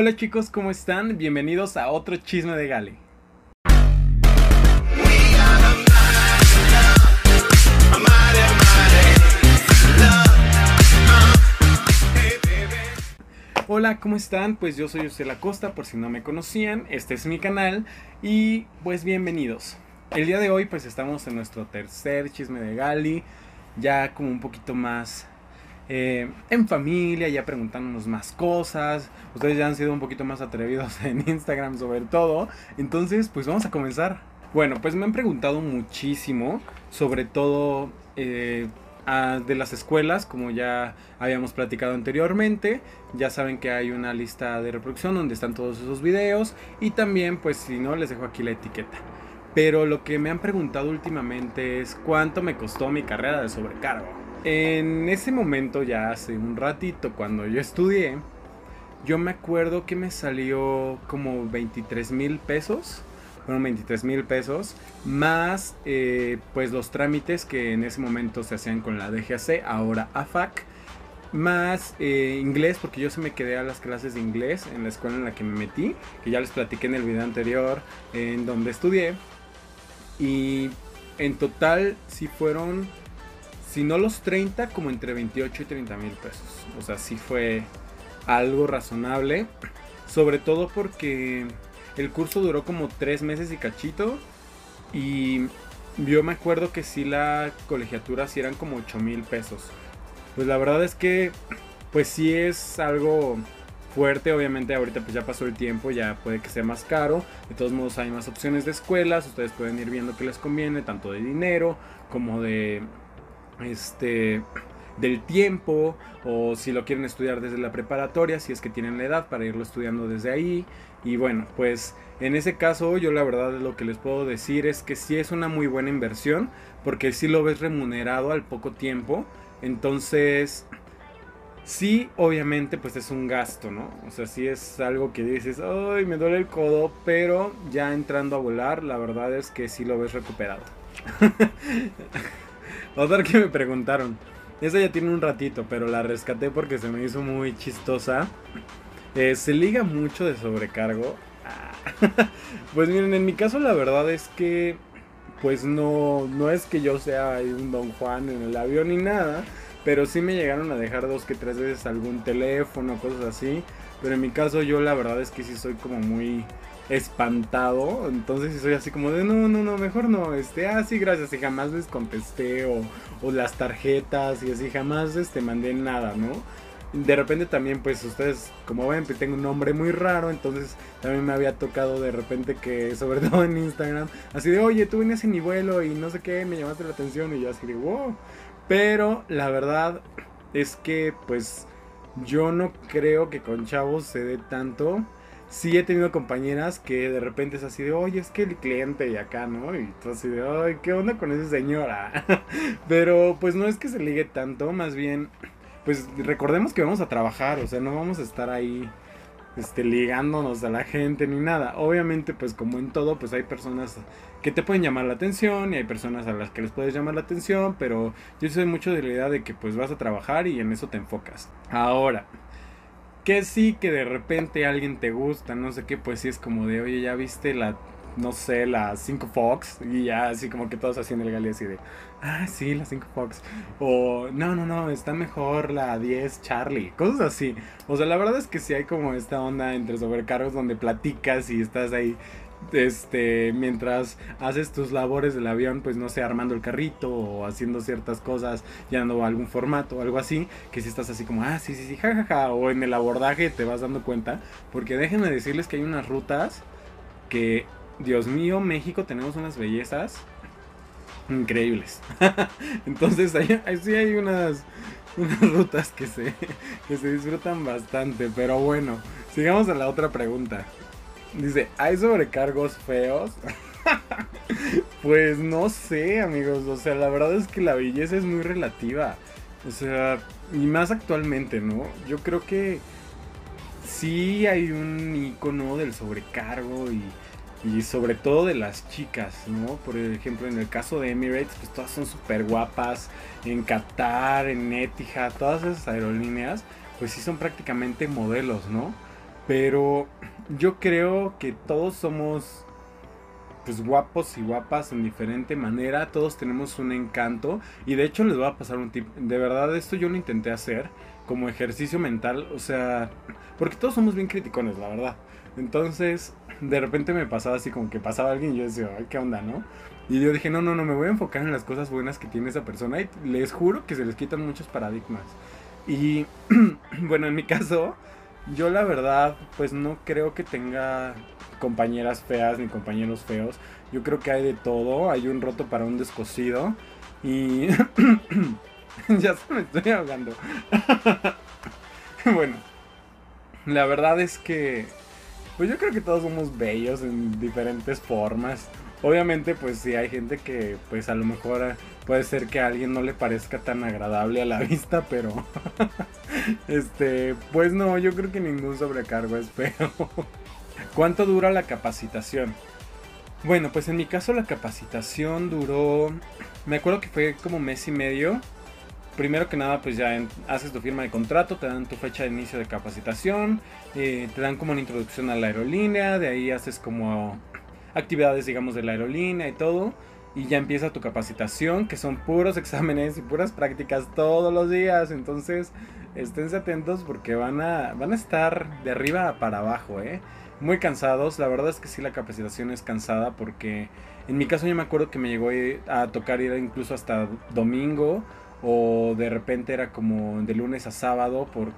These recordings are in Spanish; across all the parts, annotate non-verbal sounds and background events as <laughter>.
Hola chicos, ¿cómo están? Bienvenidos a otro chisme de Gali. Hola, ¿cómo están? Pues yo soy José La Costa, por si no me conocían, este es mi canal y pues bienvenidos. El día de hoy pues estamos en nuestro tercer chisme de Gali, ya como un poquito más eh, en familia, ya preguntándonos más cosas. Ustedes ya han sido un poquito más atrevidos <laughs> en Instagram sobre todo. Entonces, pues vamos a comenzar. Bueno, pues me han preguntado muchísimo, sobre todo eh, de las escuelas, como ya habíamos platicado anteriormente. Ya saben que hay una lista de reproducción donde están todos esos videos. Y también, pues si no, les dejo aquí la etiqueta. Pero lo que me han preguntado últimamente es cuánto me costó mi carrera de sobrecargo. En ese momento, ya hace un ratito, cuando yo estudié, yo me acuerdo que me salió como 23 mil pesos. Fueron 23 mil pesos. Más eh, pues los trámites que en ese momento se hacían con la DGAC, ahora AFAC. Más eh, inglés, porque yo se me quedé a las clases de inglés en la escuela en la que me metí. Que ya les platiqué en el video anterior en donde estudié. Y en total sí fueron si no los 30, como entre 28 y 30 mil pesos. O sea, sí fue algo razonable. Sobre todo porque el curso duró como 3 meses y cachito. Y yo me acuerdo que sí la colegiatura sí eran como 8 mil pesos. Pues la verdad es que, pues sí es algo fuerte. Obviamente ahorita pues ya pasó el tiempo, ya puede que sea más caro. De todos modos hay más opciones de escuelas. Ustedes pueden ir viendo qué les conviene, tanto de dinero como de este del tiempo o si lo quieren estudiar desde la preparatoria, si es que tienen la edad para irlo estudiando desde ahí. Y bueno, pues en ese caso yo la verdad lo que les puedo decir es que sí es una muy buena inversión porque si lo ves remunerado al poco tiempo. Entonces, sí, obviamente pues es un gasto, ¿no? O sea, sí es algo que dices, ay, me duele el codo, pero ya entrando a volar, la verdad es que sí lo ves recuperado. <laughs> Otra que me preguntaron. Esa ya tiene un ratito, pero la rescaté porque se me hizo muy chistosa. Eh, ¿Se liga mucho de sobrecargo? Ah. <laughs> pues miren, en mi caso la verdad es que... Pues no, no es que yo sea un Don Juan en el avión ni nada. Pero sí me llegaron a dejar dos que tres veces algún teléfono, cosas así. Pero en mi caso yo la verdad es que sí soy como muy espantado. Entonces soy así como de no, no, no, mejor no. Este, ah, sí, gracias. Y jamás les contesté. O, o las tarjetas y así, jamás este, mandé nada, ¿no? De repente también, pues ustedes, como ven, pues tengo un nombre muy raro, entonces también me había tocado de repente que, sobre <laughs> todo en Instagram, así de, oye, tú venías en mi vuelo y no sé qué, me llamaste la atención y yo así de, wow. Pero la verdad es que, pues, yo no creo que con chavos se dé tanto sí he tenido compañeras que de repente es así de, oye, es que el cliente y acá, ¿no? Y tú así de, ¿qué onda con esa señora? <laughs> Pero pues no es que se ligue tanto, más bien, pues recordemos que vamos a trabajar, o sea, no vamos a estar ahí este, ligándonos a la gente ni nada. Obviamente, pues como en todo, pues hay personas que te pueden llamar la atención y hay personas a las que les puedes llamar la atención, pero yo soy mucho de la idea de que pues vas a trabajar y en eso te enfocas. Ahora, que sí, que de repente alguien te gusta, no sé qué, pues sí es como de, oye, ya viste la, no sé, la 5 Fox, y ya así como que todos haciendo el gali así de, ah, sí, la 5 Fox, o no, no, no, está mejor la 10 Charlie, cosas así. O sea, la verdad es que sí hay como esta onda entre sobrecargos donde platicas y estás ahí este, mientras haces tus labores del avión, pues no sé, armando el carrito o haciendo ciertas cosas, llenando algún formato o algo así, que si estás así como, ah, sí, sí, sí, jajaja, o en el abordaje te vas dando cuenta, porque déjenme decirles que hay unas rutas que, Dios mío, México tenemos unas bellezas increíbles. <laughs> Entonces, ahí, sí hay unas, unas rutas que se, que se disfrutan bastante, pero bueno, sigamos a la otra pregunta. Dice, ¿hay sobrecargos feos? <laughs> pues no sé, amigos. O sea, la verdad es que la belleza es muy relativa. O sea, y más actualmente, ¿no? Yo creo que sí hay un icono del sobrecargo y, y sobre todo de las chicas, ¿no? Por ejemplo, en el caso de Emirates, pues todas son súper guapas. En Qatar, en Etihad, todas esas aerolíneas, pues sí son prácticamente modelos, ¿no? Pero yo creo que todos somos pues guapos y guapas en diferente manera, todos tenemos un encanto y de hecho les voy a pasar un tip, de verdad esto yo lo intenté hacer como ejercicio mental, o sea, porque todos somos bien criticones, la verdad. Entonces, de repente me pasaba así como que pasaba alguien y yo decía, ay, ¿qué onda, no? Y yo dije, no, no, no, me voy a enfocar en las cosas buenas que tiene esa persona y les juro que se les quitan muchos paradigmas. Y <clears throat> bueno, en mi caso, yo la verdad, pues no creo que tenga compañeras feas ni compañeros feos. Yo creo que hay de todo. Hay un roto para un descosido. Y <clears throat> ya se me estoy ahogando. <laughs> bueno, la verdad es que, pues yo creo que todos somos bellos en diferentes formas. Obviamente, pues sí hay gente que, pues a lo mejor puede ser que a alguien no le parezca tan agradable a la <laughs> vista, pero, <laughs> este, pues no, yo creo que ningún sobrecargo es feo. ¿Cuánto dura la capacitación? Bueno, pues en mi caso la capacitación duró, me acuerdo que fue como mes y medio. Primero que nada, pues ya haces tu firma de contrato, te dan tu fecha de inicio de capacitación, eh, te dan como una introducción a la aerolínea, de ahí haces como actividades, digamos, de la aerolínea y todo. Y ya empieza tu capacitación, que son puros <laughs> exámenes y puras prácticas todos los días. Entonces, esténse atentos porque van a, van a estar de arriba para abajo, ¿eh? muy cansados. La verdad es que sí, la capacitación es cansada porque en mi caso yo me acuerdo que me llegó a tocar ir incluso hasta domingo o de repente era como de lunes a sábado por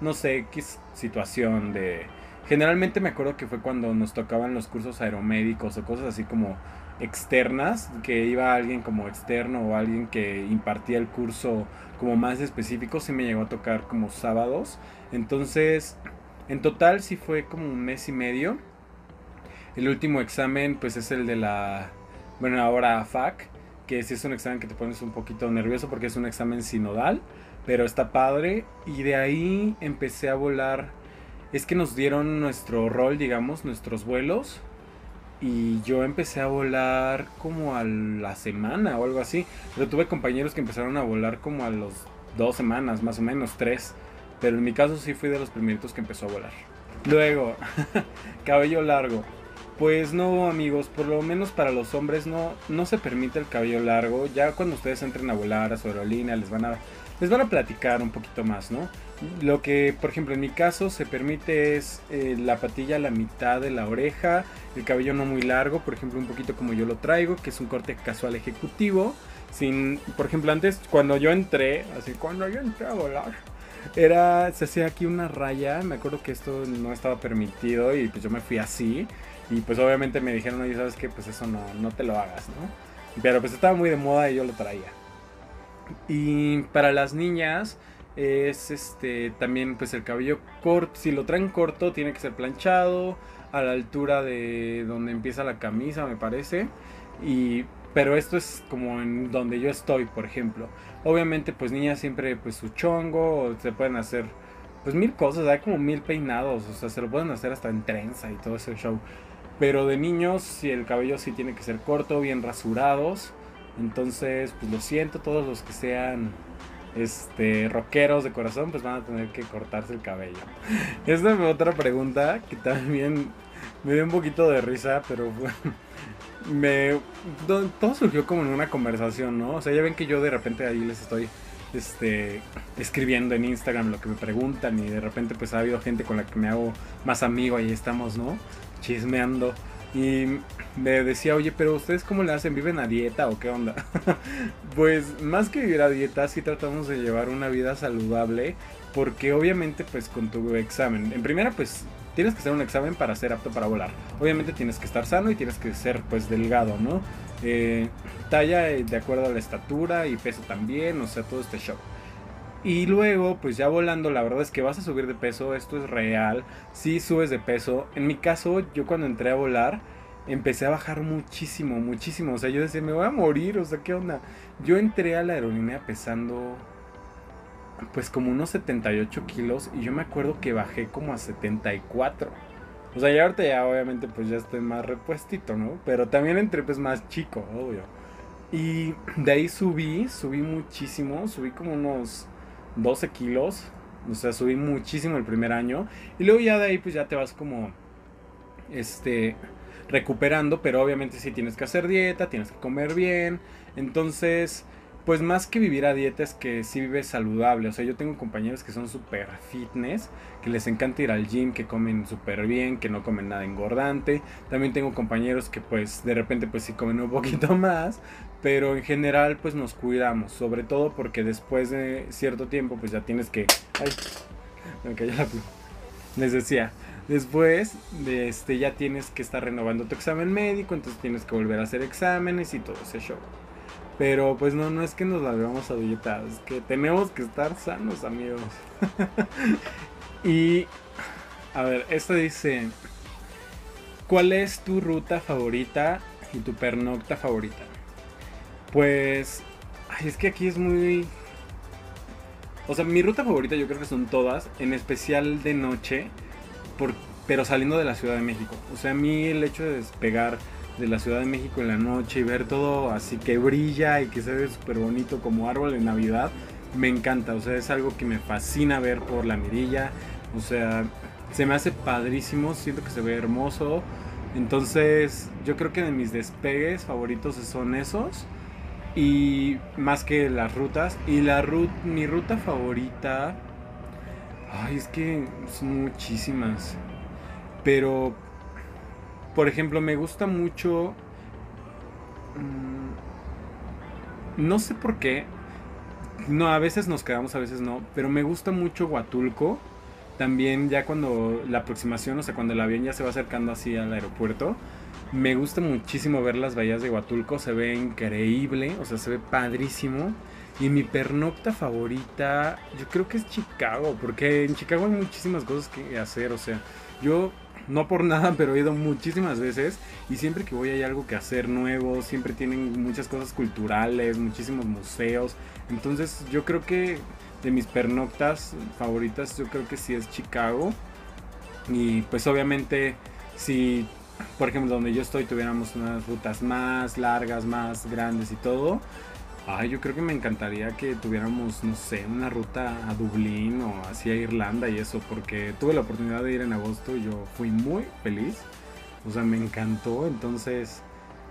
no sé qué situación de... Generalmente me acuerdo que fue cuando nos tocaban los cursos aeromédicos o cosas así como externas, que iba alguien como externo o alguien que impartía el curso como más específico, sí me llegó a tocar como sábados. Entonces, en total sí fue como un mes y medio. El último examen pues es el de la, bueno, ahora FAC, que sí es un examen que te pones un poquito nervioso porque es un examen sinodal, pero está padre. Y de ahí empecé a volar. Es que nos dieron nuestro rol, digamos, nuestros vuelos. Y yo empecé a volar como a la semana o algo así. Pero tuve compañeros que empezaron a volar como a los dos semanas, más o menos, tres. Pero en mi caso sí fui de los primeritos que empezó a volar. Luego, <laughs> cabello largo. Pues no, amigos, por lo menos para los hombres no, no se permite el cabello largo. Ya cuando ustedes entren a volar a su aerolínea les van a, les van a platicar un poquito más, ¿no? Lo que, por ejemplo, en mi caso se permite es eh, la patilla a la mitad de la oreja, el cabello no muy largo, por ejemplo, un poquito como yo lo traigo, que es un corte casual ejecutivo. Sin, por ejemplo, antes cuando yo entré, así cuando yo entré a volar, era, se hacía aquí una raya, me acuerdo que esto no estaba permitido y pues yo me fui así y pues obviamente me dijeron, oye, ¿sabes qué? Pues eso no, no te lo hagas, ¿no? Pero pues estaba muy de moda y yo lo traía. Y para las niñas es este también pues el cabello corto, si lo traen corto tiene que ser planchado a la altura de donde empieza la camisa, me parece. Y pero esto es como en donde yo estoy, por ejemplo. Obviamente, pues niñas siempre, pues su chongo, se pueden hacer, pues mil cosas, hay como mil peinados, o sea, se lo pueden hacer hasta en trenza y todo ese show. Pero de niños, si el cabello sí tiene que ser corto, bien rasurados. Entonces, pues lo siento, todos los que sean este rockeros de corazón, pues van a tener que cortarse el cabello. <laughs> Esta es otra pregunta que también me dio un poquito de risa, pero <laughs> me todo surgió como en una conversación, ¿no? O sea, ya ven que yo de repente ahí les estoy este escribiendo en Instagram lo que me preguntan y de repente pues ha habido gente con la que me hago más amigo y estamos, ¿no? Chismeando y me decía, "Oye, pero ustedes cómo le hacen? ¿Viven a dieta o qué onda?" <laughs> pues más que vivir a dieta, sí tratamos de llevar una vida saludable porque obviamente pues con tu examen, en primera pues tienes que hacer un examen para ser apto para volar. Obviamente tienes que estar sano y tienes que ser pues delgado, ¿no? Eh, talla eh, de acuerdo a la estatura y peso también, o sea, todo este show. Y luego, pues ya volando, la verdad es que vas a subir de peso, esto es real, sí subes de peso. En mi caso, yo cuando entré a volar, empecé a bajar muchísimo, muchísimo. O sea, yo decía, me voy a morir, o sea, ¿qué onda? Yo entré a la aerolínea pesando pues como unos 78 kilos y yo me acuerdo que bajé como a 74. O sea, ya ahorita ya obviamente pues ya estoy más repuestito, ¿no? Pero también entré pues más chico, obvio. Y de ahí subí, subí muchísimo, subí como unos 12 kilos. O sea, subí muchísimo el primer año. Y luego ya de ahí pues ya te vas como, este, recuperando. Pero obviamente sí tienes que hacer dieta, tienes que comer bien. Entonces, pues más que vivir a dieta es que sí vives saludable. O sea, yo tengo compañeros que son súper fitness, que les encanta ir al gym, que comen súper bien, que no comen nada engordante. También tengo compañeros que pues de repente pues sí comen un poquito <laughs> más, pero en general pues nos cuidamos, sobre todo porque después de cierto tiempo pues ya tienes que... Ay, me cayó la Les decía, después de este ya tienes que estar renovando tu examen médico, entonces tienes que volver a hacer exámenes y todo ese show. Pero pues no, no es que nos volvamos a dieta, es que tenemos que estar sanos, amigos. <laughs> y a ver, esta dice, ¿cuál es tu ruta favorita y tu pernocta favorita? Pues, es que aquí es muy... O sea, mi ruta favorita yo creo que son todas, en especial de noche, por, pero saliendo de la Ciudad de México. O sea, a mí el hecho de despegar de la Ciudad de México en la noche y ver todo así que brilla y que se ve súper bonito como árbol de Navidad, me encanta. O sea, es algo que me fascina ver por la mirilla. O sea, se me hace padrísimo, siento que se ve hermoso. Entonces, yo creo que de mis despegues favoritos son esos. Y más que las rutas. Y la ruta, mi ruta favorita. Ay, es que son muchísimas. Pero por ejemplo, me gusta mucho... Mm, no sé por qué. No, a veces nos quedamos, a veces no. Pero me gusta mucho Huatulco. También ya cuando la aproximación, o sea, cuando el avión ya se va acercando así al aeropuerto. Me gusta muchísimo ver las bahías de Huatulco. Se ve increíble. O sea, se ve padrísimo. Y mi pernocta favorita, yo creo que es Chicago. Porque en Chicago hay muchísimas cosas que hacer. O sea, yo no por nada, pero he ido muchísimas veces y siempre que voy hay algo que hacer nuevo, siempre tienen muchas cosas culturales, muchísimos museos. Entonces yo creo que de mis pernoctas favoritas yo creo que sí es Chicago. Y pues obviamente si por ejemplo donde yo estoy tuviéramos unas rutas más largas, más grandes y todo, Ay, yo creo que me encantaría que tuviéramos, no sé, una ruta a Dublín o así a Irlanda y eso, porque tuve la oportunidad de ir en agosto y yo fui muy feliz. O sea, me encantó, entonces,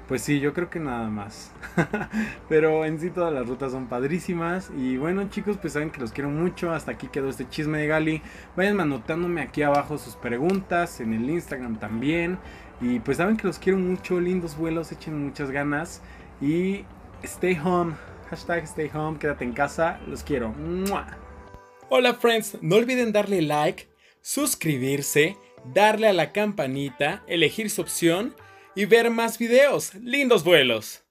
pues sí, yo creo que nada más. <laughs> Pero en sí todas las rutas son padrísimas. Y bueno, chicos, pues saben que los quiero mucho. Hasta aquí quedó este chisme de Gali. Vayan anotándome aquí abajo sus preguntas, en el Instagram también. Y pues saben que los quiero mucho, lindos vuelos, echen muchas ganas. Y stay home. Hashtag stay home, quédate en casa. Los quiero. Hola friends, no olviden darle like, suscribirse, darle a la campanita, elegir su opción y ver más videos. ¡Lindos vuelos!